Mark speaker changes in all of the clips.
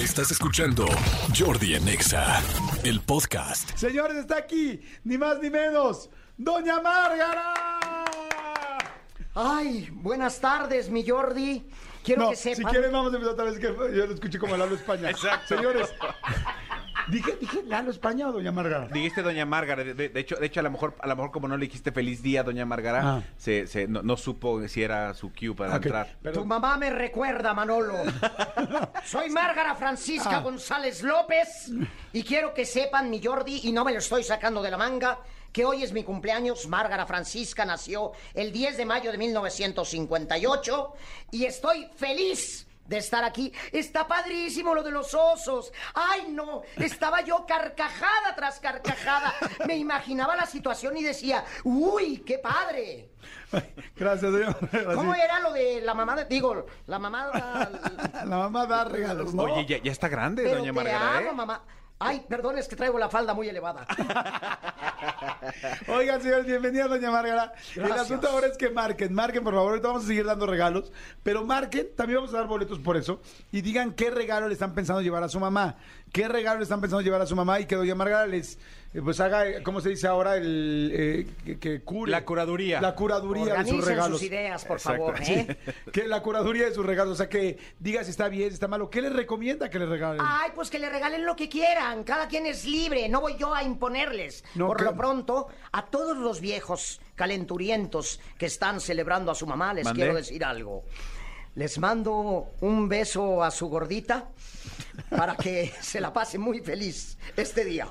Speaker 1: Estás escuchando Jordi en Exa, el podcast.
Speaker 2: Señores, está aquí, ni más ni menos, Doña Márgara.
Speaker 3: Ay, buenas tardes, mi Jordi. Quiero
Speaker 2: No,
Speaker 3: que
Speaker 2: si
Speaker 3: sepan.
Speaker 2: quieren vamos a empezar otra vez que yo lo escuché como Lalo España. Exacto. Señores, dije, dije Lalo España o Doña Márgara.
Speaker 4: Dijiste Doña Márgara, de, de- de hecho, de hecho a lo mejor, a lo mejor como no le dijiste feliz día, Doña Márgara,
Speaker 2: Ah.
Speaker 4: se, se- no, no supo si era su cue para
Speaker 2: Ok,
Speaker 4: entrar.
Speaker 3: Tu
Speaker 2: perdón.
Speaker 3: mamá me recuerda, Manolo. Soy Márgara Francisca
Speaker 2: Ah.
Speaker 3: González López y quiero que sepan, mi Jordi, y no me lo estoy sacando de la manga, que hoy es mi cumpleaños. Márgara Francisca nació el 10 de mayo de 1958 y estoy feliz de estar aquí. Está padrísimo lo de los osos. Ay, no, estaba yo carcajada tras carcajada. Me imaginaba la situación y decía, uy, qué padre.
Speaker 2: Gracias, Doña Márgara.
Speaker 3: ¿Cómo era lo de la mamá? de- digo, la mamá... la-
Speaker 2: La mamá da regalos, ¿no?
Speaker 4: Oye, ya, ya está grande,
Speaker 3: pero
Speaker 4: Doña
Speaker 3: amo,
Speaker 4: ¿eh?
Speaker 3: mamá. Ay, perdón, es que traigo la falda muy elevada.
Speaker 2: Oigan, señores, bienvenida Doña Márgara. El asunto ahora es que marquen, marquen, por favor. Ahorita vamos a seguir dando regalos, pero marquen, también vamos a dar boletos por eso. Y digan qué regalo le están pensando llevar a su mamá. ¿Qué regalo le están pensando llevar a su mamá? Y que Doña Márgara les, pues haga, eh, ¿cómo se dice ahora? El, eh, que, que cure.
Speaker 4: La curaduría.
Speaker 2: La curaduría de sus
Speaker 3: Organicen
Speaker 2: regalos.
Speaker 3: sus ideas, por
Speaker 4: Exacto,
Speaker 3: favor,
Speaker 4: sí.
Speaker 3: ¿eh?
Speaker 2: Que la curaduría de sus regalos. O sea, que diga si está bien, si está malo. ¿Qué les recomienda que le regalen?
Speaker 3: Ay, pues que le regalen lo que quieran. Cada quien es libre. No voy yo a imponerles.
Speaker 2: No,
Speaker 3: Por
Speaker 2: que-
Speaker 3: lo pronto, a todos los viejos calenturientos que están celebrando a su mamá, les quiero decir algo. Les mando un beso a su gordita para que se la pase muy feliz este día.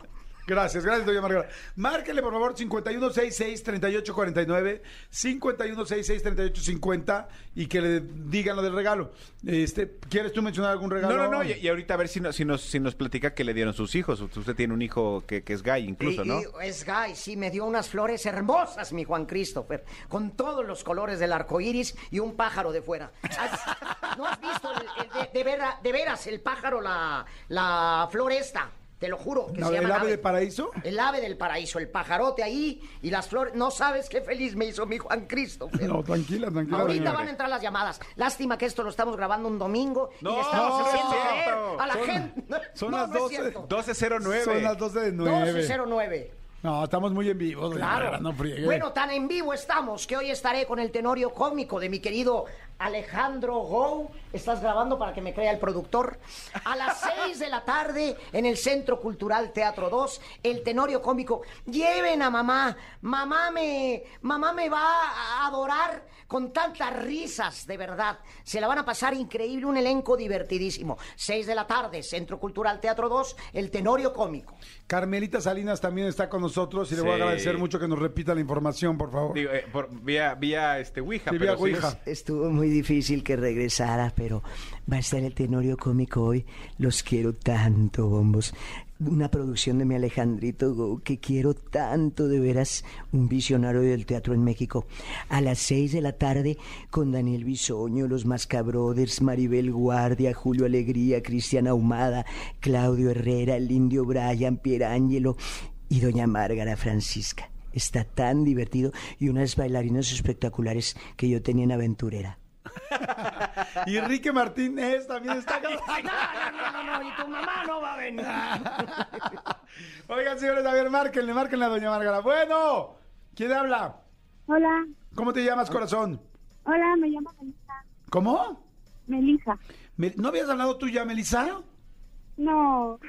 Speaker 2: Gracias, gracias, doña Margarita. Márquenle, por favor, 5166-3849, 5166-3850 y que le digan lo del regalo. Este, ¿Quieres tú mencionar algún regalo?
Speaker 4: No, no, no, y, y ahorita a ver si, no- si, nos, si nos platica que le dieron sus hijos. Usted tiene un hijo que, que es gay incluso,
Speaker 3: Y-
Speaker 4: ¿no?
Speaker 3: y es gay, sí, me dio unas flores hermosas, mi Juan Christopher, con todos los colores del arco iris y un pájaro de fuera. ¿Has- ¿No has visto el- el de, de vera- de veras el pájaro, la, la flor esta? Te lo juro. Que
Speaker 2: No,
Speaker 3: se
Speaker 2: ¿el
Speaker 3: llama
Speaker 2: ave de paraíso?
Speaker 3: El ave del paraíso, el pajarote ahí y las flores. No sabes qué feliz me hizo mi Juan Christopher.
Speaker 2: No, tranquila, tranquila.
Speaker 3: Ahorita
Speaker 2: doña
Speaker 3: van a entrar las llamadas. Lástima que esto lo estamos grabando un domingo y
Speaker 4: No,
Speaker 3: le estamos
Speaker 4: no es
Speaker 3: haciendo creer a la
Speaker 2: Son-
Speaker 3: gente.
Speaker 2: son
Speaker 3: No,
Speaker 2: las
Speaker 3: no es
Speaker 2: 12.
Speaker 3: cierto.
Speaker 4: 1209.
Speaker 2: Son las 12 de 9.
Speaker 3: 1209.
Speaker 2: No, estamos muy en vivo,
Speaker 3: Claro.
Speaker 2: Margarita, no
Speaker 3: bueno, tan en vivo estamos que hoy estaré con el tenorio cómico de mi querido Alejandro Gou. ¿Estás grabando para que me crea el productor? A las 6 de la tarde en el Centro Cultural Teatro 2, el tenorio cómico. Lleven a mamá. Mamá me, mamá me va a adorar con tantas risas, de verdad. Se la van a pasar increíble, un elenco divertidísimo. 6 de la tarde, Centro Cultural Teatro 2, el tenorio cómico.
Speaker 2: Carmelita Salinas también está con nosotros y le voy a
Speaker 4: Sí.
Speaker 2: agradecer mucho que nos repita la información, por favor.
Speaker 4: Digo, eh, por- vía, vía este, Ouija.
Speaker 2: Sí,
Speaker 4: pero
Speaker 2: vía
Speaker 4: sí
Speaker 2: Ouija.
Speaker 4: es-
Speaker 5: Estuvo muy difícil que regresara, pero va a estar el tenorio cómico hoy. Los quiero tanto, bombos. Una producción de mi Alejandrito que quiero tanto, de veras, un visionario del teatro en México. A las seis de la tarde, con Daniel Bisoño, los Mascabrothers, Maribel Guardia, Julio Alegría, Cristiana Ahumada, Claudio Herrera, el Indio Brian, Pierangelo y Doña Márgara Francisca. Está tan divertido y unas bailarinas espectaculares que yo tenía en aventurera.
Speaker 2: Y Enrique Martínez también está
Speaker 3: no, no, no, no, no, y tu mamá no va a venir.
Speaker 2: Oigan, señores, a ver, márquenle, márquenle a doña Margarita. Bueno, ¿quién habla?
Speaker 6: Hola,
Speaker 2: ¿Cómo te llamas, corazón?
Speaker 6: hola, me llamo Melissa.
Speaker 2: ¿Cómo?
Speaker 6: Melissa.
Speaker 2: Me- ¿No habías hablado tú ya, Melissa?
Speaker 6: No.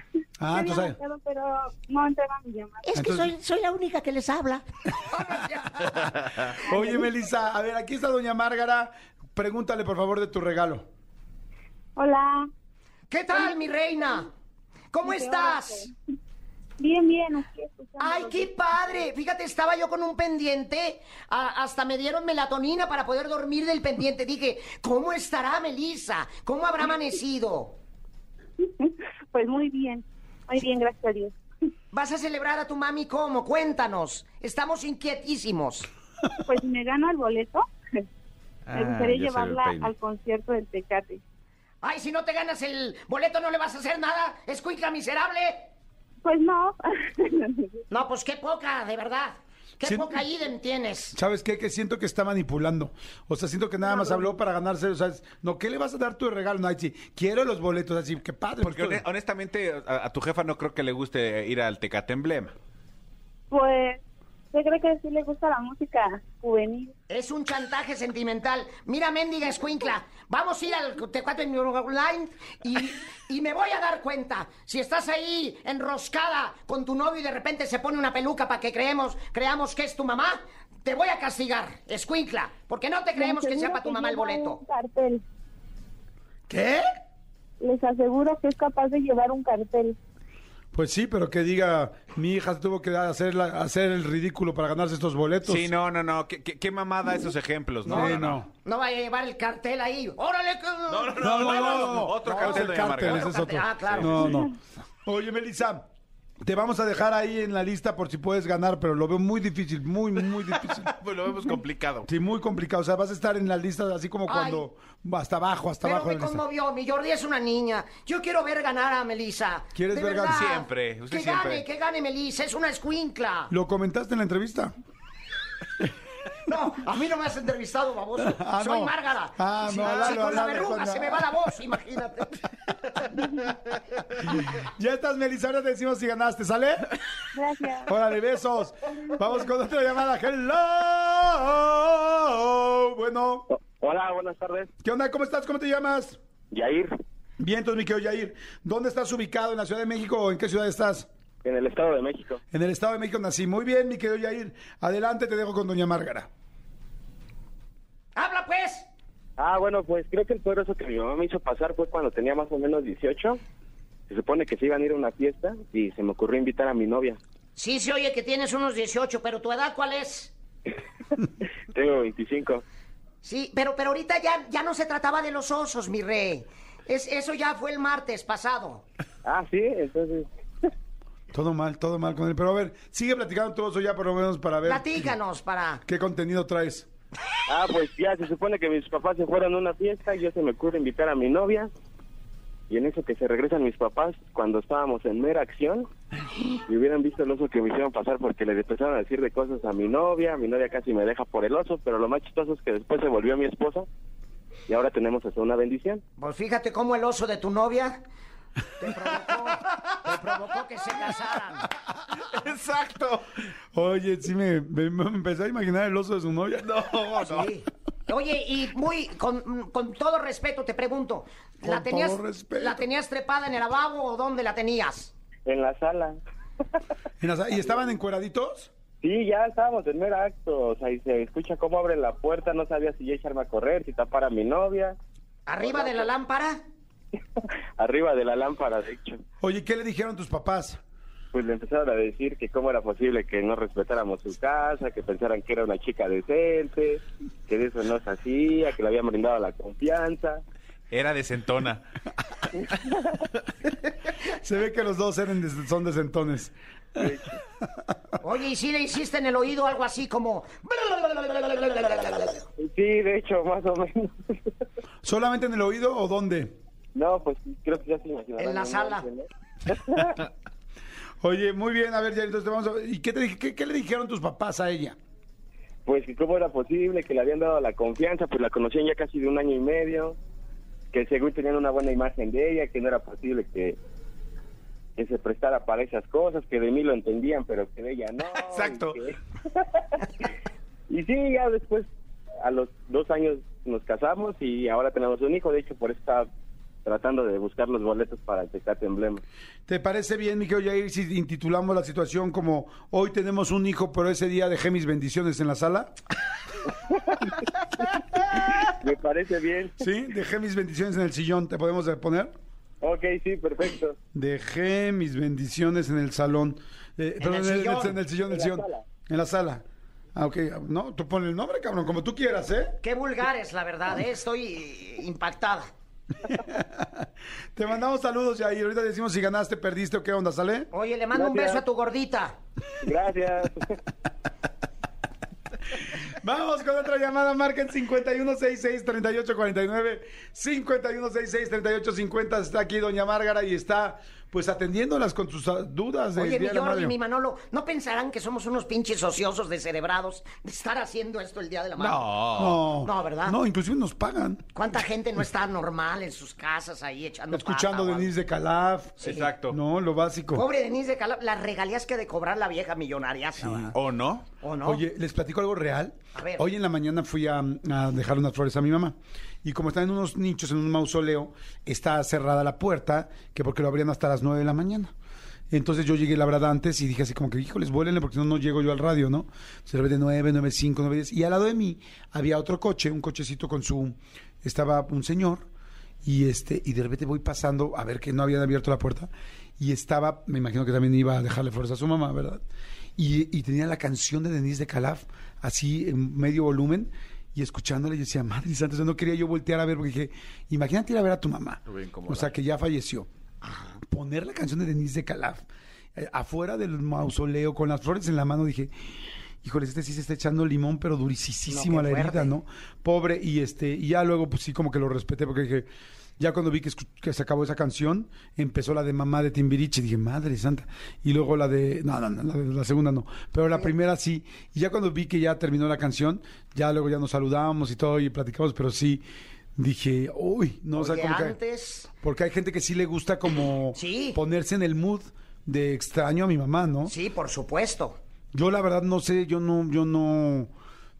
Speaker 2: Ah, entonces-
Speaker 6: pero no entrega mi llamada.
Speaker 3: Es que
Speaker 2: Entonces-
Speaker 3: soy, soy la única que les habla.
Speaker 2: Oye, Melissa, a ver, aquí está doña Márgara. Pregúntale, por favor, de tu regalo.
Speaker 6: Hola.
Speaker 3: ¿Qué tal, mi reina? ¿Cómo estás?
Speaker 6: Bien, bien, aquí escuchando.
Speaker 3: Ay, qué padre. Fíjate, estaba yo con un pendiente. a- hasta me dieron melatonina para poder dormir del pendiente. Dije, ¿cómo estará Melissa? ¿Cómo habrá amanecido?
Speaker 6: Pues muy bien, muy bien, gracias a Dios.
Speaker 3: ¿Vas a celebrar a tu mami cómo? Cuéntanos. Estamos inquietísimos.
Speaker 6: Pues me gano el boleto, me
Speaker 4: Ah,
Speaker 6: gustaría
Speaker 4: el
Speaker 6: llevarla al concierto del Tecate.
Speaker 3: Ay, si no te ganas el boleto, ¿no le vas a hacer nada? ¿Escuinca miserable?
Speaker 6: Pues no.
Speaker 3: No, pues qué poca, de verdad. ¿Qué poca idem tienes?
Speaker 2: ¿Sabes qué? Que siento que está manipulando. O sea, siento que nada más habló para ganarse. O sea, es- no, ¿qué le vas a dar tu regalo? No, sí, quiero los boletos. Así, qué padre.
Speaker 4: Porque
Speaker 2: pues,
Speaker 4: hone- honestamente, a, a tu jefa no creo que le guste ir al Tecate Emblema.
Speaker 6: Pues yo creo que sí le gusta la música juvenil.
Speaker 3: Es un chantaje sentimental. Mira, mendiga escuincla, vamos a ir al Tecuate Online y, y me voy a dar cuenta. Si estás ahí enroscada con tu novio y de repente se pone una peluca para que creemos, creamos que es tu mamá, te voy a castigar, escuincla, porque no te creemos que sea para tu mamá el boleto.
Speaker 6: Cartel.
Speaker 2: ¿Qué?
Speaker 6: Les aseguro que es capaz de llevar un cartel.
Speaker 2: Pues sí, pero que diga, mi hija tuvo que hacer, la- hacer el ridículo para ganarse estos boletos.
Speaker 4: Sí, no, no, no. ¿Qué, qué, qué mamada esos ejemplos? No,
Speaker 2: Sí,
Speaker 4: no, no.
Speaker 2: no.
Speaker 3: No vaya a llevar el cartel ahí. ¡Órale! que-
Speaker 4: No, no,
Speaker 2: No, no, no, no.
Speaker 4: Otro
Speaker 2: No,
Speaker 4: cartel, doña
Speaker 2: cártel,
Speaker 4: Marga.
Speaker 2: ese es otro.
Speaker 3: Ah, claro.
Speaker 2: No, no. Oye, Melissa, te vamos a dejar ahí en la lista por si puedes ganar, pero lo veo muy difícil, muy, muy difícil.
Speaker 4: Pues lo vemos complicado.
Speaker 2: Sí, muy complicado. O sea, vas a estar en la lista así como cuando hasta abajo, hasta
Speaker 3: Pero
Speaker 2: abajo
Speaker 3: me
Speaker 2: de la lista.
Speaker 3: conmovió, mi Jordi es una niña. Yo quiero ver ganar a Melissa.
Speaker 2: ¿Quieres
Speaker 3: De
Speaker 2: ver ganar?
Speaker 4: Siempre, usted
Speaker 3: que
Speaker 4: siempre.
Speaker 3: gane, que gane Melissa, es una escuincla.
Speaker 2: ¿Lo comentaste en la entrevista?
Speaker 3: No, a mí no me has entrevistado, baboso.
Speaker 2: Ah,
Speaker 3: Soy
Speaker 2: no.
Speaker 3: Márgara.
Speaker 2: Ah,
Speaker 3: Si-
Speaker 2: no,
Speaker 3: si
Speaker 2: Lalo,
Speaker 3: con la verruga se me va la voz, imagínate.
Speaker 2: Ya estás, Melissa, ahora te decimos si ganaste, ¿sale?
Speaker 6: Gracias.
Speaker 2: Órale, besos. Vamos con otra llamada. Hello. Bueno,
Speaker 7: Hola, buenas tardes.
Speaker 2: ¿qué onda? ¿Cómo estás? ¿Cómo te llamas?
Speaker 7: Yair,
Speaker 2: Bien, entonces, mi querido Yair. ¿Dónde estás ubicado? ¿En la Ciudad de México o en qué ciudad estás?
Speaker 7: en el Estado de México.
Speaker 2: En el Estado de México nací. Muy bien, mi querido Yair. Adelante, te dejo con doña Márgara.
Speaker 3: ¡Habla, pues!
Speaker 7: Ah, bueno, pues creo que el peor oso que mi mamá me hizo pasar fue cuando tenía más o menos 18. Se supone que se iban a ir a una fiesta y se me ocurrió invitar a mi novia.
Speaker 3: Sí, se oye que tienes unos 18, pero ¿tu edad cuál es?
Speaker 7: Tengo 25.
Speaker 3: Sí, pero, pero ahorita ya, ya no se trataba de los osos, mi rey. Es, eso ya fue el martes pasado.
Speaker 7: Ah, sí, entonces...
Speaker 2: Todo mal, todo mal con él. Pero a ver, sigue platicando todo eso ya por lo menos para ver
Speaker 3: Platícanos para...
Speaker 2: qué contenido traes.
Speaker 7: Ah, pues ya se supone que mis papás se fueron a una fiesta y yo se me ocurre invitar a mi novia. Y en eso que se regresan mis papás cuando estábamos en mera acción y hubieran visto el oso que me hicieron pasar porque le empezaron a decir de cosas a mi novia, mi novia casi me deja por el oso, pero lo más chistoso es que después se volvió mi esposa y ahora tenemos hasta una bendición.
Speaker 3: Pues fíjate cómo el oso de tu novia te provocó, te provocó que se casaran.
Speaker 4: Exacto.
Speaker 2: Oye, sí me, me- me empecé a imaginar el oso de su novia. No, no.
Speaker 3: Sí. Oye, y muy, con, con todo respeto te pregunto, ¿la
Speaker 2: Con
Speaker 3: tenías,
Speaker 2: todo respeto.
Speaker 3: ¿la tenías trepada en el lavabo o dónde la tenías?
Speaker 7: En la sala.
Speaker 2: ¿Y las- ¿Y estaban encueraditos?
Speaker 7: Sí, ya estábamos en mera acto, o sea, y se escucha cómo abre la puerta, no sabía si ya echarme a correr, si tapar a mi novia,
Speaker 3: ¿Arriba de la lámpara?
Speaker 7: arriba de la lámpara, de hecho.
Speaker 2: Oye, ¿qué le dijeron tus papás?
Speaker 7: pues le empezaron a decir que cómo era posible que no respetáramos su casa, que pensaran que era una chica decente, que de eso no se hacía, que le habían brindado la confianza.
Speaker 4: Era de Centona.
Speaker 2: Se ve que los dos eran des- son desentones.
Speaker 3: Oye, ¿y si le hiciste en el oído algo así como...
Speaker 7: Sí, de hecho, más o menos.
Speaker 2: ¿Solamente en el oído o dónde?
Speaker 7: No, pues creo que ya se imaginarán.
Speaker 3: En la
Speaker 7: ¿no?
Speaker 3: sala.
Speaker 2: Oye, muy bien, a ver, ya entonces te vamos a... ¿Y qué, te, qué, qué le dijeron tus papás a ella?
Speaker 7: Pues que cómo era posible, que le habían dado la confianza, pues la conocían ya casi de un año y medio, que según tenían una buena imagen de ella, que no era posible que, que se prestara para esas cosas, que de mí lo entendían, pero que de ella no.
Speaker 4: Exacto.
Speaker 7: Y, que- y sí, ya después, a los dos años nos casamos y ahora tenemos un hijo, de hecho por estaba tratando de buscar los boletos para el Tecate Emblema.
Speaker 2: ¿Te parece bien, mi querido Yair, si intitulamos la situación como Hoy tenemos un hijo, pero ese día dejé mis bendiciones en la sala?
Speaker 7: Me parece bien.
Speaker 2: ¿Sí? Dejé mis bendiciones en el sillón, ¿te podemos poner?
Speaker 7: Ok, sí, perfecto.
Speaker 2: Dejé mis bendiciones en el salón. Eh, perdón,
Speaker 3: el
Speaker 2: en, el,
Speaker 3: sillón.
Speaker 2: en el sillón, en el
Speaker 7: En la
Speaker 2: sillón.
Speaker 7: sala.
Speaker 2: En la sala. Ah, ok. No, tú pones el nombre, cabrón, como tú quieras, ¿eh?
Speaker 3: Qué vulgar es, la verdad, ¿eh? estoy impactada.
Speaker 2: Te mandamos saludos, Yair. Ahorita decimos si ganaste, perdiste o qué onda, ¿sale?
Speaker 3: Oye, le mando un
Speaker 7: Gracias.
Speaker 3: beso a tu gordita.
Speaker 7: Gracias.
Speaker 2: Vamos con otra llamada, marquen 5166-3849, 5166-3850. Está aquí Doña Márgara y está pues atendiéndolas con sus ah, dudas del
Speaker 3: Oye, mi
Speaker 2: de
Speaker 3: Jordi, mi Manolo, ¿no pensarán que somos unos pinches ociosos descerebrados de estar haciendo esto el Día de la Madre?
Speaker 2: No,
Speaker 3: No, ¿verdad?
Speaker 2: No, inclusive nos pagan.
Speaker 3: ¿Cuánta gente no está normal en sus casas ahí echando
Speaker 2: Escuchando
Speaker 3: pata
Speaker 2: Denise de Calaf.
Speaker 3: Sí.
Speaker 4: Exacto.
Speaker 2: No, lo básico.
Speaker 3: Pobre Denise de Calab, las regalías que ha de cobrar la vieja millonaria.
Speaker 4: ¿O no?
Speaker 3: ¿O no?
Speaker 2: Oye, ¿les platico algo real?
Speaker 3: A ver.
Speaker 2: Hoy en la mañana fui a, a dejar unas flores a mi mamá. Y como están en unos nichos, en un mausoleo, está cerrada la puerta, que porque lo abrían hasta las 9 de la mañana. Entonces yo llegué, la verdad, antes y dije así como que, híjoles, vuélenle porque no, no llego yo al radio, ¿no? Se de 9, 9, 5, 9, 10. Y al lado de mí había otro coche, un cochecito con su... Estaba un señor y este y de repente voy pasando a ver que no habían abierto la puerta y estaba, me imagino que también iba a dejarle fuerza a su mamá, ¿verdad? Y, y tenía la canción de Denise de Calaf así en medio volumen y escuchándola yo decía, madre santa, no quería yo voltear a ver porque dije, imagínate ir a ver a tu mamá, o sea, que ya falleció. Poner la canción de Denise de Calaf eh, afuera del mausoleo con las flores en la mano, dije, híjole, este sí se está echando limón, pero durisísimo
Speaker 3: No,
Speaker 2: a la herida,
Speaker 3: fuerte.
Speaker 2: ¿no? Pobre, y este, y ya luego, pues sí, como que lo respeté, porque dije, ya cuando vi que, se acabó esa canción, empezó la de Mamá de Timbiriche, dije, madre santa, y luego la de, no, no, no, la, de- la segunda no, pero la primera sí, y ya cuando vi que ya terminó la canción, ya luego ya nos saludábamos y todo, y platicamos, pero sí, dije, uy, no, o sea,
Speaker 3: Oye,
Speaker 2: que...
Speaker 3: antes...
Speaker 2: Porque hay gente que sí le gusta como
Speaker 3: Sí.
Speaker 2: ponerse en el mood de extraño a mi mamá, ¿no?
Speaker 3: Sí, por supuesto.
Speaker 2: Yo la verdad no sé, yo no, yo no,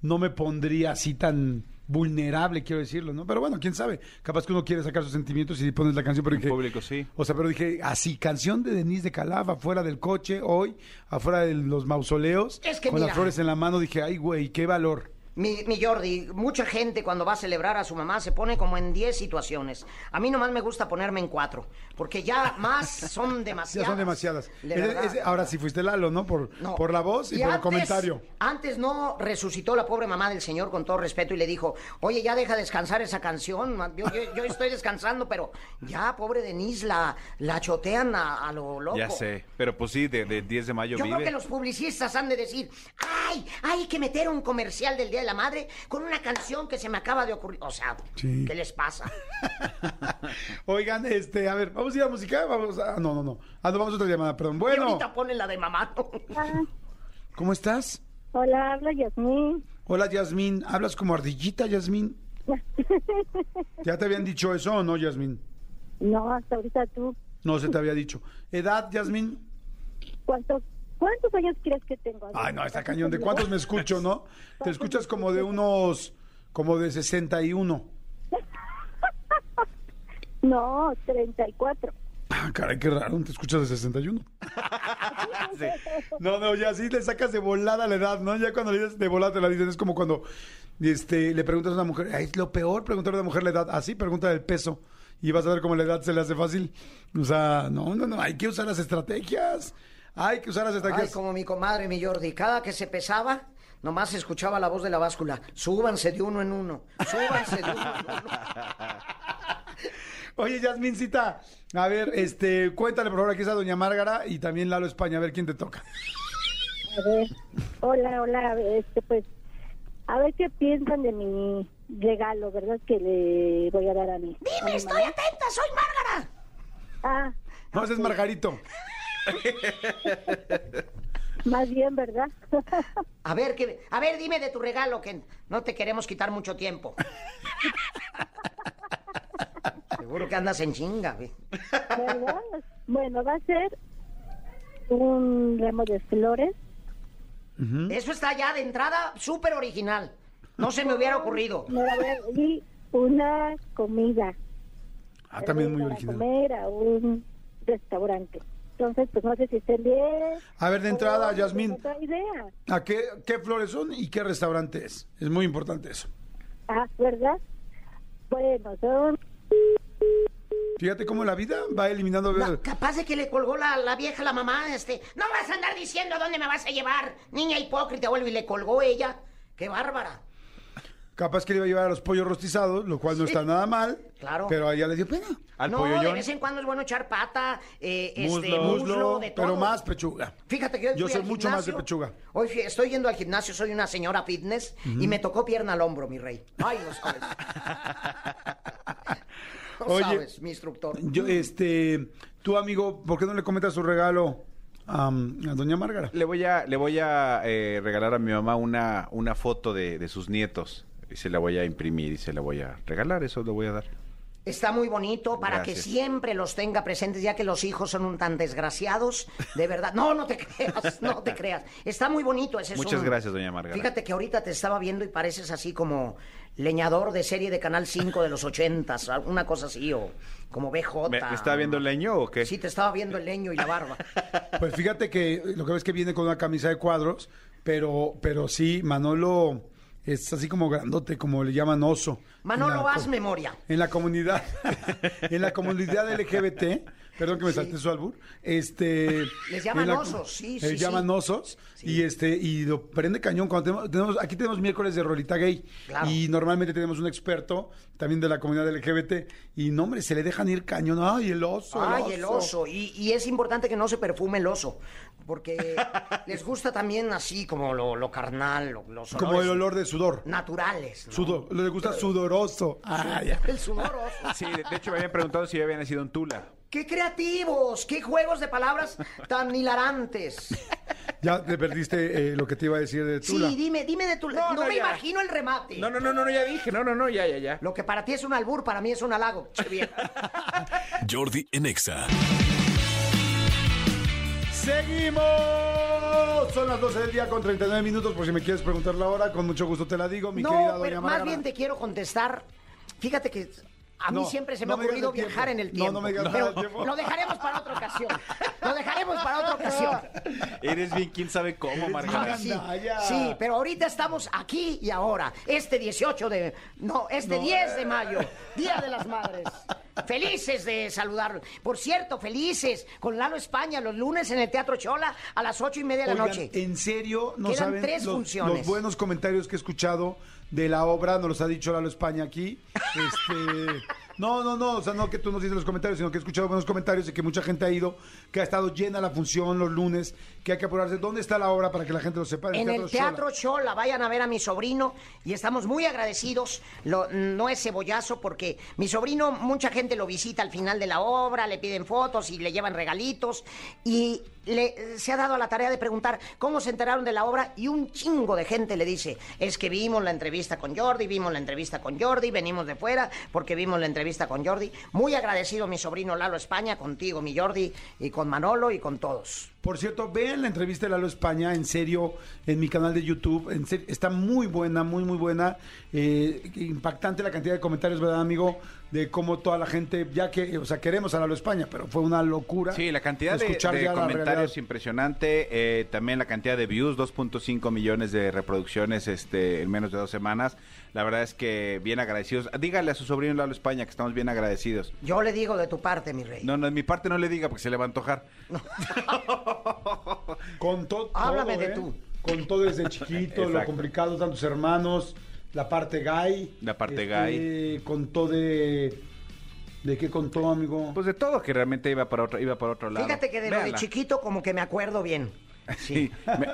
Speaker 2: no me pondría así tan vulnerable, quiero decirlo, ¿no? Pero bueno, quién sabe. Capaz que uno quiere sacar sus sentimientos y pones la canción, pero
Speaker 4: En
Speaker 2: dije,
Speaker 4: público, sí.
Speaker 2: o sea, pero dije, así, canción de Denise de Calaf, afuera del coche, hoy, afuera de los mausoleos,
Speaker 3: Es que
Speaker 2: con
Speaker 3: mira.
Speaker 2: las flores en la mano, dije, ay, güey, qué valor.
Speaker 3: Mi, mi Jordi, mucha gente cuando va a celebrar a su mamá se pone como en 10 situaciones. A mí nomás me gusta ponerme en cuatro, porque ya más son
Speaker 2: Ya
Speaker 3: demasiadas.
Speaker 2: son demasiadas.
Speaker 3: De
Speaker 2: Es-
Speaker 3: verdad.
Speaker 2: es- ahora sí fuiste Lalo, ¿no? Por,
Speaker 3: No.
Speaker 2: por la voz y, por el
Speaker 3: antes-
Speaker 2: comentario.
Speaker 3: Antes no resucitó la pobre mamá del señor con todo respeto y le dijo, oye, ya deja descansar esa canción. Yo, yo- yo estoy descansando, pero ya, pobre Denise, la, la chotean a, a lo loco.
Speaker 4: Ya sé. Pero pues sí, de, de 10 de mayo
Speaker 3: Yo
Speaker 4: vive.
Speaker 3: creo que los publicistas han de decir, ay, hay que meter un comercial del Día de la Madre con una canción que se me acaba de ocurrir. O sea,
Speaker 2: Sí.
Speaker 3: ¿qué les pasa?
Speaker 2: Oigan, este, a ver, vamos a ir a música, vamos a... No, no, no. Ah, no, vamos a otra llamada, perdón.
Speaker 3: Y
Speaker 2: Bueno,
Speaker 3: ahorita ponen la de mamá.
Speaker 6: Ah,
Speaker 2: ¿cómo estás?
Speaker 6: hola, habla Yasmín.
Speaker 2: Hola, Yasmín. ¿Hablas como ardillita, Yasmín? ¿Ya te habían dicho eso o no, Yasmín?
Speaker 6: No, hasta ahorita tú.
Speaker 2: No se te había dicho. ¿Edad, Yasmín?
Speaker 6: ¿Cuántos, ¿Cuántos años crees que tengo?
Speaker 2: Ay, no, está cañón. ¿De cuántos me escucho, no? Te escuchas como de unos... como de 61.
Speaker 6: No, 34.
Speaker 2: Ah, caray, qué raro, te escuchas de 61.
Speaker 4: Sí.
Speaker 2: No, no, ya sí le sacas de volada la edad, ¿no? Ya cuando le dices de volada te la dices, es como cuando este, le preguntas a una mujer, "Ay, es lo peor preguntarle a una mujer la edad, así pregunta el peso y vas a ver cómo la edad se le hace fácil. O sea, no, no, no, hay que usar las estrategias. Hay que usar las
Speaker 3: Ay,
Speaker 2: estrategias.
Speaker 3: como mi comadre, mi Jordi. Cada que se pesaba, nomás se escuchaba la voz de la báscula. Súbanse de uno en uno. Súbanse de uno en uno.
Speaker 2: Oye, Yasmincita, a ver, este, cuéntale por favor, aquí está Doña Márgara y también Lalo España, a ver quién te toca.
Speaker 6: A ver, hola, hola, este, pues, a ver qué piensan de mi regalo, ¿verdad? Que le voy a dar a mí. a
Speaker 3: Dime,
Speaker 6: mi
Speaker 3: estoy
Speaker 6: mamá.
Speaker 3: atenta, soy Márgara.
Speaker 6: Ah,
Speaker 2: No, ese es Margarito.
Speaker 6: más bien, ¿verdad?
Speaker 3: A ver, que, a ver, dime de tu regalo, que no te queremos quitar mucho tiempo. Seguro que andas en chinga, güey.
Speaker 6: ¿Verdad? Bueno, va a ser un ramo de flores.
Speaker 3: Eso está ya de entrada súper original. No se me hubiera ocurrido.
Speaker 6: A y una comida.
Speaker 2: Ah, también muy original.
Speaker 6: comer a un restaurante. Entonces, pues no sé si estén bien.
Speaker 2: A ver, de entrada,
Speaker 6: o
Speaker 2: Yasmín.
Speaker 6: Otra idea.
Speaker 2: ¿A qué, qué flores son y qué restaurante es? Es muy importante eso.
Speaker 6: Ah, ¿verdad? Bueno, son
Speaker 2: Fíjate cómo la vida va eliminando...
Speaker 3: No, capaz de que le colgó la, la vieja a la mamá, este, no vas a andar diciendo dónde me vas a llevar, niña hipócrita, vuelve y le colgó ella. Qué bárbara.
Speaker 2: Capaz que le iba a llevar a los pollos rostizados, lo cual no está nada mal.
Speaker 3: Claro.
Speaker 2: Pero a ella le dio pena.
Speaker 4: Al
Speaker 3: no, de vez en cuando es bueno echar pata, eh, este,
Speaker 4: Muslo.
Speaker 3: muslo, de todo.
Speaker 2: pero más pechuga.
Speaker 3: Fíjate que hoy
Speaker 2: Yo
Speaker 3: fui
Speaker 2: soy
Speaker 3: al
Speaker 2: mucho más de
Speaker 3: gimnasio.
Speaker 2: pechuga.
Speaker 3: Hoy fui- estoy yendo al gimnasio, soy una señora fitness y me tocó pierna al hombro, mi rey. Ay, no sabes. No
Speaker 2: Oye,
Speaker 3: sabes, mi instructor.
Speaker 2: Yo, este, Tú, amigo, ¿por qué no le comentas su regalo a, a doña Márgara?
Speaker 4: Le voy a, le voy a eh, regalar a mi mamá una, una foto de, de sus nietos. Y se la voy a imprimir y se la voy a regalar, eso le voy a dar.
Speaker 3: Está muy bonito para que siempre los tenga presentes, ya que los hijos son un tan desgraciados. De verdad. No, no te creas, no te creas. Está muy bonito ese es
Speaker 4: Muchas
Speaker 3: un-
Speaker 4: gracias, doña Márgara.
Speaker 3: Fíjate que ahorita te estaba viendo y pareces así como leñador de serie de Canal 5 de los ochentas, una cosa así, o como BJ.
Speaker 4: ¿Me, me estaba viendo el leño o qué?
Speaker 3: Sí, te estaba viendo el leño y la barba.
Speaker 2: Pues fíjate que lo que ves que viene con una camisa de cuadros, pero, pero sí, Manolo es así como grandote, como le llaman oso.
Speaker 3: Manolo,
Speaker 2: la
Speaker 3: haz memoria.
Speaker 2: En la comunidad, en la comunidad LGBT, perdón que me salté su albur, este...
Speaker 3: Les llaman
Speaker 2: la-
Speaker 3: osos, sí,
Speaker 2: Les
Speaker 3: sí,
Speaker 2: llaman
Speaker 3: sí.
Speaker 2: osos y este y lo prende cañón cuando tenemos, tenemos- aquí tenemos miércoles de rolita gay
Speaker 3: Claro.
Speaker 2: y normalmente tenemos un experto también de la comunidad LGBT y no hombre se le dejan ir cañón ay el oso
Speaker 3: Ay, el oso. Y, y es importante que no se perfume el oso. Porque les gusta también así como lo, lo carnal, lo- los
Speaker 2: como el olor de sudor
Speaker 3: naturales. ¿no?
Speaker 2: Sudor, le gusta sudoroso. Ah, ya.
Speaker 3: El sudor oso.
Speaker 4: Sí, de, de hecho me habían preguntado si yo había nacido en Tula.
Speaker 3: ¡Qué creativos! ¡Qué juegos de palabras tan hilarantes!
Speaker 2: Ya te perdiste eh, lo que te iba a decir de Tula.
Speaker 3: Sí, dime, dime de tu... No,
Speaker 4: No, no,
Speaker 3: me
Speaker 4: ya.
Speaker 3: imagino el remate.
Speaker 4: No, no, no, no, ya dije, no, no, no, ya, ya, ya.
Speaker 3: Lo que para ti es un albur, para mí es un halago. Che, vieja.
Speaker 1: Jordi en Exa.
Speaker 2: ¡Seguimos! Son las 12 del día con 39 minutos. Por si me quieres preguntar la hora, con mucho gusto te la digo, mi
Speaker 3: no,
Speaker 2: querida doña
Speaker 3: pero más bien te quiero contestar. Fíjate que a mí
Speaker 2: No,
Speaker 3: siempre se me
Speaker 2: no
Speaker 3: ha ocurrido viajar en el
Speaker 2: No,
Speaker 3: tiempo.
Speaker 2: no me digas
Speaker 3: Pero
Speaker 2: tiempo.
Speaker 3: Lo dejaremos para otra ocasión. Lo dejaremos para otra ocasión.
Speaker 4: Eres bien, quién sabe cómo, Margarita.
Speaker 3: Sí, pero ahorita estamos aquí y ahora. Este 18 de. No, este 10 de mayo, Día de las Madres. Felices de saludarlos. Por cierto, felices con Lalo España los lunes en el Teatro Chola a las ocho y media de la
Speaker 2: Oigan,
Speaker 3: noche.
Speaker 2: en serio, no
Speaker 3: Quedan
Speaker 2: saben
Speaker 3: tres
Speaker 2: los,
Speaker 3: funciones.
Speaker 2: los buenos comentarios que he escuchado de la obra, nos los ha dicho Lalo España aquí. Este, no, no, no, o sea, no que tú nos dices los comentarios, sino que he escuchado buenos comentarios y que mucha gente ha ido, que ha estado llena la función los lunes, que hay que apurarse. ¿Dónde está la obra para que la gente lo sepa?
Speaker 3: En el. Teatro Chola, vayan a ver a mi sobrino y estamos muy agradecidos. Lo- no es cebollazo porque mi sobrino, mucha gente lo visita al final de la obra, le piden fotos y le llevan regalitos y le, se ha dado a la tarea de preguntar cómo se enteraron de la obra y un chingo de gente le dice, es que vimos la entrevista con Jordi, vimos la entrevista con Jordi, venimos de fuera porque vimos la entrevista con Jordi. Muy agradecido mi sobrino Lalo España, contigo mi Jordi y con Manolo y con todos.
Speaker 2: Por cierto, vean la entrevista de Lalo España, en serio, en mi canal de YouTube. En serio, está muy buena, muy, muy buena. Eh, impactante la cantidad de comentarios, ¿verdad, amigo? De cómo toda la gente, ya que, o sea, queremos a Lalo España, pero fue una locura.
Speaker 4: Sí, la cantidad de,
Speaker 2: escuchar
Speaker 4: de
Speaker 2: ya la
Speaker 4: comentarios impresionante, eh, también la cantidad de views, 2.5 millones de reproducciones este, en menos de dos semanas. La verdad es que bien agradecidos. Dígale a su sobrino Lalo España que estamos bien agradecidos.
Speaker 3: Yo le digo de tu parte, mi rey.
Speaker 4: No, no, de mi parte no le diga porque se le va a antojar.
Speaker 2: Contó todo,
Speaker 3: Háblame de
Speaker 2: ¿eh?
Speaker 3: tú.
Speaker 2: Contó desde chiquito, lo complicado, tantos hermanos, la parte gay.
Speaker 4: La parte
Speaker 2: Este, Contó de... ¿De qué contó, amigo?
Speaker 4: Pues de todo, que realmente iba para otro, iba para otro lado.
Speaker 3: Fíjate que de lo de chiquito como que me acuerdo bien.
Speaker 4: Sí, me,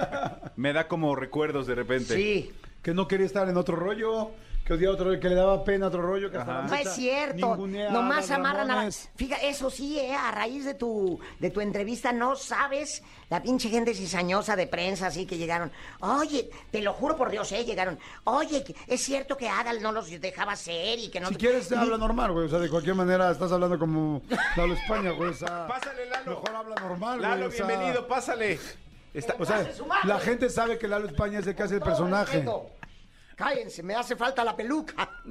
Speaker 4: me da como recuerdos de repente.
Speaker 3: Sí.
Speaker 2: que no quería estar en otro rollo, que odiaba otro rollo, que le daba pena otro rollo, que hasta la
Speaker 3: No es cierto. Nomás amarran a...
Speaker 2: Ramones.
Speaker 3: Fíjate, eso sí, eh, a raíz de tu, de tu entrevista, no sabes la pinche gente cizañosa de prensa así que llegaron. Oye, te lo juro por Dios, eh, llegaron. Oye, es cierto que Adal no los dejaba ser y que no...
Speaker 2: Si quieres, habla normal, güey. O sea, de cualquier manera estás hablando como Lalo España, güey. O sea,
Speaker 4: Pásale, Lalo.
Speaker 2: Mejor habla normal, güey.
Speaker 4: Lalo,
Speaker 2: o sea,
Speaker 4: bienvenido, pásale. Está-
Speaker 2: O sea, la gente sabe que Lalo España es el que hace el personaje.
Speaker 3: respeto. Cállense, me hace falta la peluca.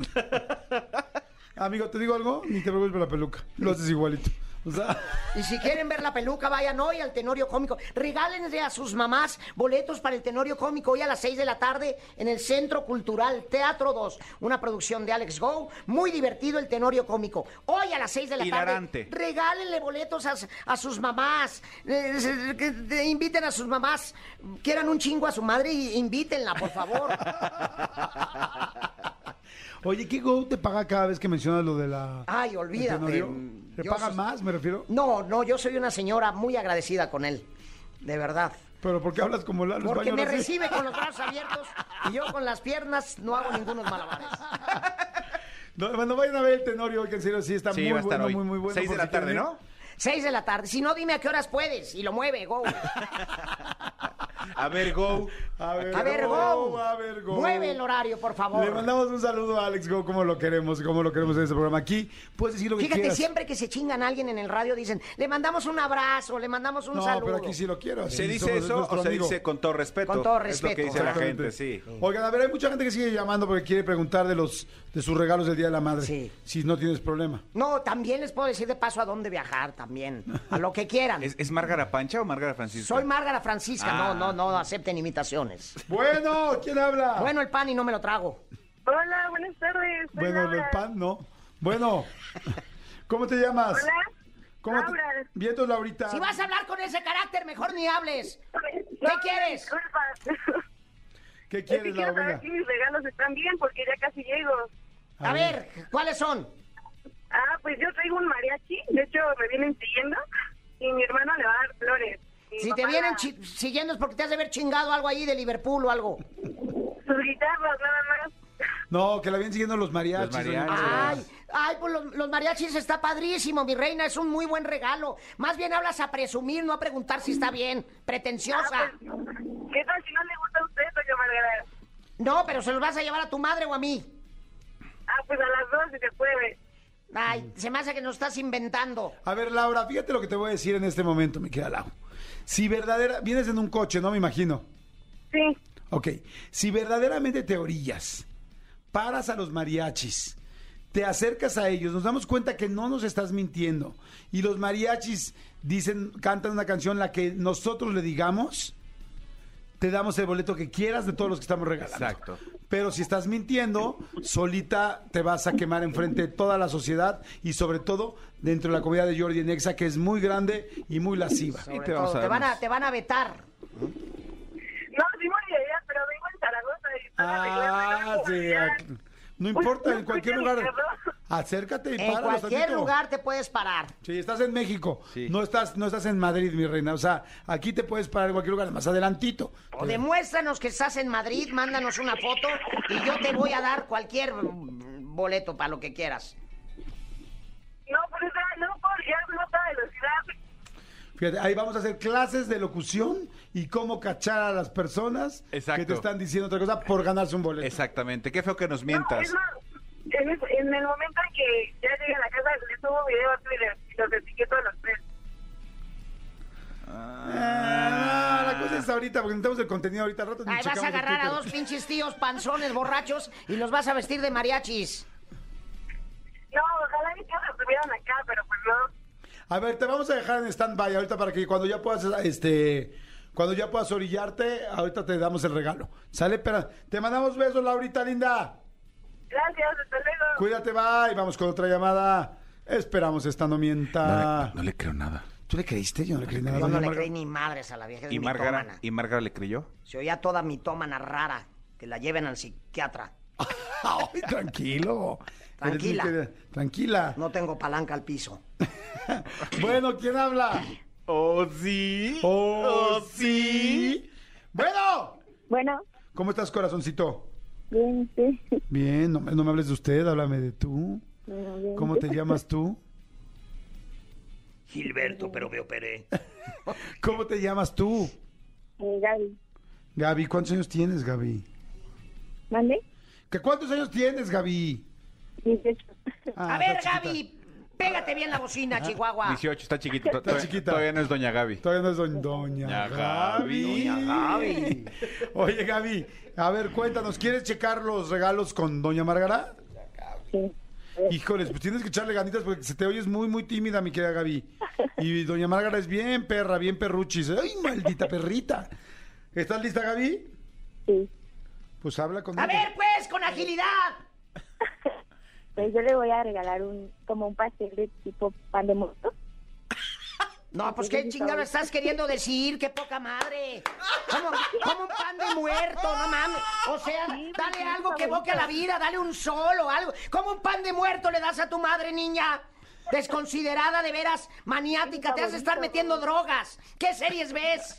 Speaker 2: Amigo, ¿te digo algo? Ni te preocupes por la peluca. Lo haces igualito. O sea,
Speaker 3: Y si quieren ver la peluca, vayan hoy al Tenorio Cómico. Regálenle a sus mamás boletos para el Tenorio Cómico hoy a las 6 de la tarde en el Centro Cultural Teatro 2. Una producción de Alex Go. Muy divertido el Tenorio Cómico. Hoy a las 6 de la
Speaker 4: Hilarante.
Speaker 3: tarde. Regálenle boletos a, a sus mamás. Eh, eh, inviten a sus mamás. Quieran un chingo a su madre y invítenla, por favor.
Speaker 2: oye, ¿qué Go te paga cada vez que mencionas lo de la.
Speaker 3: Ay, olvídate.
Speaker 2: ¿Te paga más, me refiero?
Speaker 3: No, no, yo soy una señora muy agradecida con él. De verdad.
Speaker 2: Pero ¿por qué hablas como Lalo
Speaker 3: Porque me recibe con los brazos abiertos y yo con las piernas no hago ningunos malabares.
Speaker 2: No, bueno, vayan a ver el Tenorio, que en serio sí está
Speaker 4: Sí,
Speaker 2: muy bueno, muy, muy bueno.
Speaker 4: Seis de la tarde. ¿no?
Speaker 3: 6 de la tarde. Si no, dime a qué horas puedes y lo mueve, go.
Speaker 4: A ver, go.
Speaker 2: A ver,
Speaker 3: A ver, go.
Speaker 2: A ver, go.
Speaker 3: Mueve el horario, por favor.
Speaker 2: Le mandamos un saludo a Alex Go, como lo queremos, como lo queremos en este programa. Aquí puedes decir lo que
Speaker 3: Fíjate,
Speaker 2: quieras.
Speaker 3: siempre que se chingan a alguien en el radio dicen, le mandamos un abrazo, le mandamos un
Speaker 2: No,
Speaker 3: saludo.
Speaker 2: pero aquí sí lo quiero.
Speaker 4: ¿Se dice
Speaker 2: somos
Speaker 4: eso o se
Speaker 2: amigo.
Speaker 4: dice con todo respeto?
Speaker 3: Con todo
Speaker 4: Es lo que
Speaker 3: respeto.
Speaker 4: dice la gente, sí.
Speaker 2: Oigan, a ver, hay mucha gente que sigue llamando porque quiere preguntar de los de sus regalos del Día de la Madre.
Speaker 3: Sí.
Speaker 2: Si no tienes problema.
Speaker 3: No, también les puedo decir de paso a dónde viajar, también. A lo que quieran.
Speaker 4: ¿Es, es Márgara Pancha o Márgara Francisca?
Speaker 3: Soy Márgara Francisca,
Speaker 4: Ah.
Speaker 3: no, no, no acepten imitaciones.
Speaker 2: Bueno, ¿quién habla?
Speaker 3: Bueno, el pan y no me lo trago.
Speaker 6: Hola, buenas tardes.
Speaker 2: Bueno,
Speaker 6: Laura.
Speaker 2: el pan, no. Bueno, ¿cómo te llamas?
Speaker 6: Hola.
Speaker 2: ¿Cómo te... Entonces, Laurita.
Speaker 3: Si vas a hablar con ese carácter, mejor ni hables.
Speaker 6: No,
Speaker 3: quieres?
Speaker 6: disculpa.
Speaker 2: ¿Qué
Speaker 6: Es que
Speaker 2: quieres,
Speaker 6: quiero saber si mis regalos están bien porque ya casi llego.
Speaker 3: A ver, ¿cuáles son?
Speaker 6: Ah, pues yo traigo un mariachi. De hecho, me vienen siguiendo y mi hermano le va a dar flores. Mi
Speaker 3: Si te vienen
Speaker 6: la-
Speaker 3: chi- siguiendo es porque te has de haber chingado algo ahí de Liverpool o algo.
Speaker 6: sus guitarras nada más.
Speaker 2: No, que la vienen siguiendo los mariachis.
Speaker 4: Los mariachis.
Speaker 2: doña
Speaker 3: Ay, ay, pues los, los mariachis está padrísimo, mi reina, es un muy buen regalo. Más bien hablas a presumir, no a preguntar si está bien. Pretenciosa.
Speaker 6: Ah, pues, ¿Qué tal si no le gusta a usted, doña Margarita?
Speaker 3: No, pero se los vas a llevar a tu madre o a mí.
Speaker 6: Ah, pues a las dos si se puede.
Speaker 3: Ay, se me hace que nos estás inventando.
Speaker 2: A ver, Laura, fíjate lo que te voy a decir en este momento, me queda Lau. Si verdadera... Vienes en un coche, ¿no? Me imagino.
Speaker 6: Sí.
Speaker 2: Ok. Si verdaderamente te orillas, paras a los mariachis, te acercas a ellos, nos damos cuenta que no nos estás mintiendo. Y los mariachis dicen, cantan una canción la que nosotros le digamos, te damos el boleto que quieras de todos los que estamos regalando.
Speaker 4: Exacto.
Speaker 2: Pero si estás mintiendo, solita te vas a quemar enfrente de toda la sociedad y sobre todo dentro de la comunidad de Jordi Nexa, que es muy grande y muy lasciva.
Speaker 4: Te vamos
Speaker 3: todo,
Speaker 4: a
Speaker 3: te,
Speaker 4: dar
Speaker 3: van a, te van a vetar.
Speaker 6: No, sí voy a ir, pero vengo en Zaragoza y
Speaker 2: Ah, sí. No importa, en cualquier lugar. Acércate y
Speaker 3: En
Speaker 2: páralos
Speaker 3: cualquier
Speaker 2: tantito.
Speaker 3: lugar te puedes parar.
Speaker 2: Sí, estás en México.
Speaker 4: Sí.
Speaker 2: No estás, no estás en Madrid, mi reina. O sea, aquí te puedes parar en cualquier lugar, más adelantito.
Speaker 3: O demuéstranos que estás en Madrid, mándanos una foto y yo te voy a dar cualquier boleto para lo que quieras.
Speaker 6: No, pues esa, no puedo llegar a nota velocidad.
Speaker 2: Fíjate, ahí vamos a hacer clases de locución y cómo cachar a las personas
Speaker 4: Exacto.
Speaker 2: que te están diciendo otra cosa por ganarse un boleto.
Speaker 4: Exactamente. Qué feo que nos
Speaker 6: No,
Speaker 4: mientas.
Speaker 6: es más, en, es- en el momento en que ya llegue a la casa, le subo video a Twitter y los etiqueto a los tres.
Speaker 2: Ah, la cosa es ahorita, porque necesitamos el contenido ahorita al rato.
Speaker 3: Ahí vas a
Speaker 2: el
Speaker 3: agarrar a dos pinches tíos panzones borrachos y los vas a vestir de mariachis.
Speaker 6: No, ojalá mis tíos estuvieran acá, pero pues no.
Speaker 2: A ver, te vamos a dejar en stand-by ahorita para que cuando ya puedas, este, cuando ya puedas orillarte, ahorita te damos el regalo. ¿Sale? Pero te mandamos besos, Laurita linda.
Speaker 6: Gracias, hasta luego.
Speaker 2: Cuídate, bye. Vamos con otra llamada. Esperamos esta no mienta.
Speaker 4: No le, no le creo nada.
Speaker 2: ¿Tú le creíste? Yo no le creí nada.
Speaker 3: Yo no le creí ni madres a la vieja, es
Speaker 4: ¿Y Márgara,
Speaker 3: mitómana.
Speaker 4: ¿Y Márgara le creyó?
Speaker 3: Se oía toda mitómana rara, que la lleven al psiquiatra.
Speaker 2: Ay, tranquilo.
Speaker 3: Tranquila.
Speaker 2: Mi Tranquila.
Speaker 3: No tengo palanca al piso.
Speaker 2: Bueno, ¿quién habla?
Speaker 4: Oh, sí.
Speaker 2: Oh, sí. Bueno.
Speaker 6: Bueno,
Speaker 2: ¿Cómo estás, corazoncito?
Speaker 6: Bien, sí.
Speaker 2: Bien, no, me- no me hables de usted, háblame de tú.
Speaker 6: Bueno, bien.
Speaker 2: ¿Cómo te llamas tú?
Speaker 3: Gilberto, pero me operé.
Speaker 2: ¿Cómo te llamas tú?
Speaker 6: Eh, Gaby,
Speaker 2: Gaby, ¿cuántos años tienes, Gaby?
Speaker 6: ¿mande?
Speaker 2: ¿Qué cuántos años tienes, Gaby?
Speaker 6: 18.
Speaker 2: Ah,
Speaker 3: a ver. Gaby, pégate bien la bocina, Chihuahua.
Speaker 4: 18, está chiquito. to- todavía-
Speaker 2: chiquita.
Speaker 4: Todavía no es Doña Gaby.
Speaker 2: Todavía no es doña, doña
Speaker 4: Doña
Speaker 2: Gaby.
Speaker 3: Doña Gaby.
Speaker 2: Oye, Gaby, a ver, cuéntanos, ¿quieres checar los regalos con doña Margarita?
Speaker 6: Sí.
Speaker 2: Híjoles, pues tienes que echarle ganitas porque se te oyes muy, muy tímida, mi querida Gaby. Y doña Margarita es bien perra, bien perruchis. ¡Ay, maldita perrita! ¿Estás lista, Gaby?
Speaker 6: Sí.
Speaker 2: Pues habla conmigo.
Speaker 3: A ver, pues, con agilidad.
Speaker 6: Pues yo le voy a regalar un como un pastel de tipo pan de muerto.
Speaker 3: No, pues qué chingado estás queriendo decir, qué poca madre. Como, como un pan de muerto, no mames. O sea, dale algo que evoque a la vida, dale un sol o algo. ¿Cómo un pan de muerto le das a tu madre, niña? Desconsiderada, de veras, maniática, te has de estar metiendo drogas. ¿Qué series ves?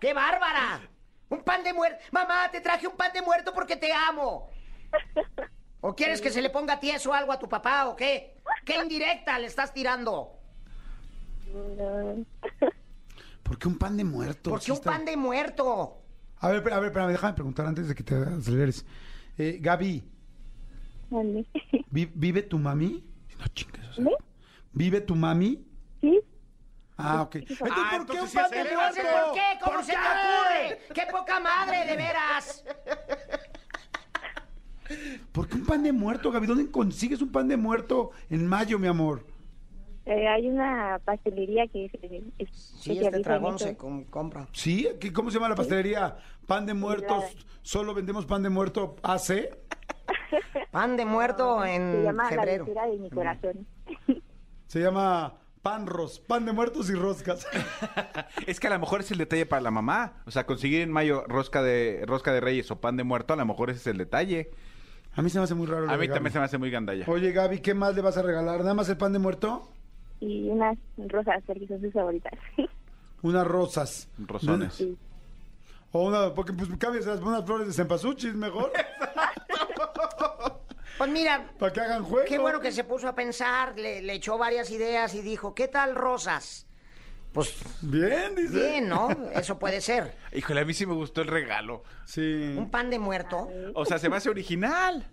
Speaker 3: ¡Qué bárbara! Un pan de muerto. Mamá, te traje un pan de muerto porque te amo. ¿O quieres que se le ponga tieso algo a tu papá o qué? ¿Qué indirecta le estás tirando?
Speaker 6: No.
Speaker 2: ¿Por qué un pan de muerto?
Speaker 3: ¿Por qué un pan de muerto?
Speaker 2: A ver, a ver, espérame, déjame preguntar antes de que te aceleres. Eh, Gaby,
Speaker 6: Mande.
Speaker 2: ¿vi- ¿vive tu mami? No chingues, o. ¿Vive tu mami?
Speaker 6: ¿Sí?
Speaker 2: Ah, ok. Entonces,
Speaker 4: Ah,
Speaker 2: ¿por qué un pan de muerto?
Speaker 3: ¿Por qué? ¿Cómo
Speaker 2: ¿Por
Speaker 3: se
Speaker 2: qué?
Speaker 3: te ocurre? ¡Qué poca madre, de veras!
Speaker 2: ¿Por qué un pan de muerto, Gaby? ¿Dónde consigues un pan de muerto en mayo, mi amor?
Speaker 6: Eh, hay una pastelería que se es-
Speaker 3: Sí, este tragón se com- compra.
Speaker 2: ¿Sí? ¿Qué- ¿Cómo se llama la pastelería? ¿Pan de muertos? ¿Solo vendemos pan de muerto AC?
Speaker 3: Pan de muerto
Speaker 6: Se
Speaker 3: en
Speaker 6: llama La
Speaker 3: febrero.
Speaker 6: Lechera de mi corazón.
Speaker 2: Se llama pan ros, pan de muertos y roscas.
Speaker 4: Es que a lo mejor es el detalle para la mamá. O sea, conseguir en mayo rosca de rosca de reyes o pan de muerto, a lo mejor ese es el detalle.
Speaker 2: A mí se me hace muy raro.
Speaker 4: A mí también se me hace muy gandalla.
Speaker 2: Oye, Gaby, ¿qué más le vas a regalar? ¿Nada más el pan de muerto?
Speaker 6: Y unas rosas porque son sus favoritas.
Speaker 2: Unas rosas.
Speaker 4: Rosones.
Speaker 6: Sí.
Speaker 2: O una, porque pues cambias las unas flores de cempasúchil mejor.
Speaker 3: Pues mira,
Speaker 2: para que hagan juego.
Speaker 3: qué bueno que se puso a pensar, le, le echó varias ideas y dijo, ¿qué tal rosas? Pues
Speaker 2: Bien, dice.
Speaker 3: bien, ¿no? Eso puede ser.
Speaker 4: Híjole, a mí sí me gustó el regalo.
Speaker 2: Sí.
Speaker 3: Un pan de muerto.
Speaker 4: O sea, se me hace original.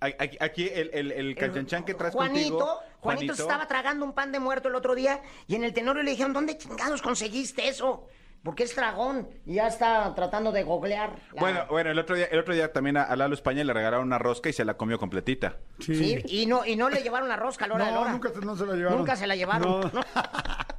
Speaker 4: Aquí, aquí el, el, el canchanchan que traes
Speaker 3: Juanito,
Speaker 4: contigo.
Speaker 3: Juanito se estaba tragando un pan de muerto el otro día y en el tenorio le dijeron, ¿dónde chingados conseguiste eso? Porque es dragón y ya está tratando de googlear. la-
Speaker 4: Bueno, bueno, el otro día, el otro día también a, Lalo España le regalaron una rosca y se la comió completita.
Speaker 2: Sí.
Speaker 3: Sí, y no, y no le llevaron la rosca a la hora de la
Speaker 2: No,
Speaker 3: hora.
Speaker 2: nunca se, no se la llevaron.
Speaker 3: Nunca se la llevaron.
Speaker 2: No.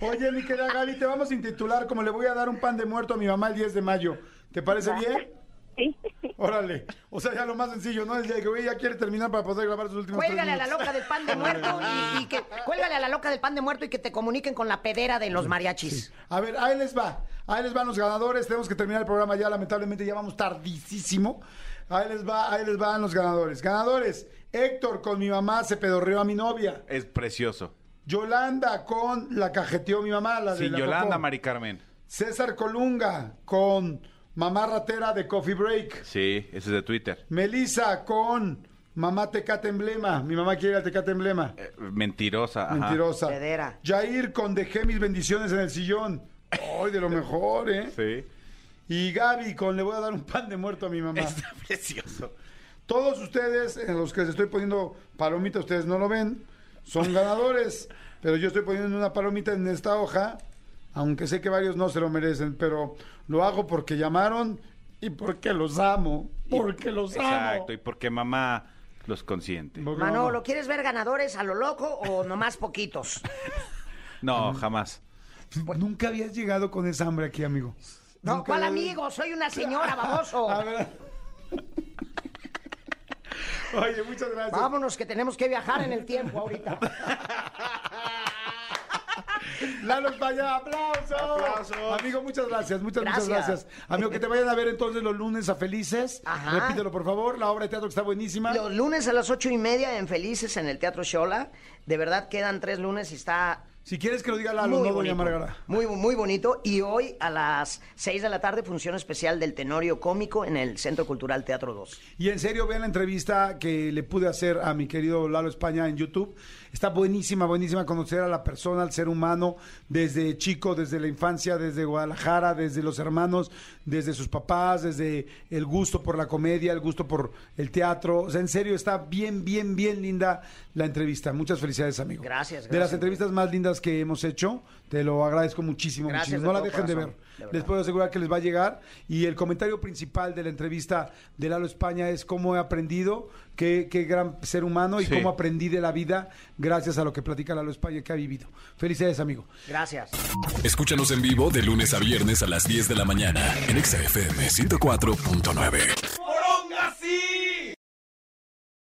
Speaker 2: Oye, mi querida Gaby, te vamos a intitular como le voy a dar un pan de muerto a mi mamá el 10 de mayo. ¿Te parece bien?
Speaker 6: Sí.
Speaker 2: Órale. O sea, ya lo más sencillo, ¿no? El día que güey ya quiere terminar para poder grabar sus últimos
Speaker 3: Cuélgale a la loca del pan de muerto y, y que cuélgale a la loca del pan de muerto y que te comuniquen con la pedera de los mariachis.
Speaker 2: A ver, ahí les va. Ahí les van los ganadores. Tenemos que terminar el programa ya, lamentablemente ya vamos tardísimo. Ahí les va, ahí les van los ganadores. Ganadores. Héctor con mi mamá se pedorreó a mi novia.
Speaker 4: Es precioso.
Speaker 2: Yolanda con la cajeteó mi mamá, la de
Speaker 4: Sí,
Speaker 2: la
Speaker 4: Yolanda,
Speaker 2: popó.
Speaker 4: Mari Carmen.
Speaker 2: César Colunga con mamá ratera de Coffee Break.
Speaker 4: Sí, ese es de Twitter.
Speaker 2: Melissa con mamá Tecate Emblema. Mi mamá quiere el Tecate Emblema.
Speaker 4: Eh, mentirosa. ajá.
Speaker 2: Mentirosa.
Speaker 3: Pedera.
Speaker 2: Jair con dejé mis bendiciones en el sillón. Ay, de lo mejor, ¿eh?
Speaker 4: Sí.
Speaker 2: Y Gaby con le voy a dar un pan de muerto a mi mamá.
Speaker 4: Está precioso.
Speaker 2: Todos ustedes, en los que les estoy poniendo palomita, ustedes no lo ven, son ganadores. pero yo estoy poniendo una palomita en esta hoja, aunque sé que varios no se lo merecen, pero lo hago porque llamaron y porque los amo. Porque los amo.
Speaker 4: Exacto, y porque mamá los consiente.
Speaker 2: Porque
Speaker 3: Manolo,
Speaker 2: amo.
Speaker 3: ¿quieres ver ganadores a lo loco o nomás poquitos?
Speaker 4: No, jamás.
Speaker 2: Nunca habías llegado con esa hambre aquí, amigo.
Speaker 3: No, ¿cuál amigo? Soy una señora, baboso.
Speaker 2: A ver. Oye, muchas gracias.
Speaker 3: Vámonos, que tenemos que viajar en el tiempo ahorita.
Speaker 2: Lalo España, aplausos.
Speaker 4: Aplausos.
Speaker 2: Amigo, muchas gracias, muchas, muchas
Speaker 3: Gracias.
Speaker 2: gracias. Amigo, que te vayan a ver entonces los lunes a Felices.
Speaker 3: Ajá.
Speaker 2: Repítelo, por favor, la obra de teatro que está buenísima.
Speaker 3: Los lunes a las ocho y media en Felices en el Teatro Shola. De verdad quedan tres lunes y está
Speaker 2: Si quieres que lo diga Lalo,
Speaker 3: muy
Speaker 2: no doña
Speaker 3: bonito.
Speaker 2: Margara.
Speaker 3: Muy, muy bonito. Y hoy a las seis de la tarde, función especial del Tenorio Cómico en el Centro Cultural Teatro 2.
Speaker 2: Y en serio, vean la entrevista que le pude hacer a mi querido Lalo España en YouTube. Está buenísima, buenísima conocer a la persona, al ser humano, desde chico, desde la infancia, desde Guadalajara, desde los hermanos, desde sus papás, desde el gusto por la comedia, el gusto por el teatro. O sea, en serio, está bien, bien, bien linda la entrevista. Muchas felicidades, amigo.
Speaker 3: Gracias,
Speaker 2: De las
Speaker 3: gracias.
Speaker 2: entrevistas más lindas que hemos hecho, te lo agradezco muchísimo.
Speaker 3: Gracias
Speaker 2: muchísimo. No
Speaker 3: de
Speaker 2: la dejen de ver.
Speaker 3: de.
Speaker 2: Les puedo asegurar que les va a llegar. Y el comentario principal de la entrevista de Lalo España es cómo he aprendido, qué, qué gran ser humano y
Speaker 4: Sí.
Speaker 2: cómo aprendí de la vida gracias a lo que platica Lalo España que ha vivido. Felicidades, amigo.
Speaker 3: Gracias.
Speaker 1: Escúchanos en vivo de lunes a viernes a las 10 de la mañana en Exa FM 104.9.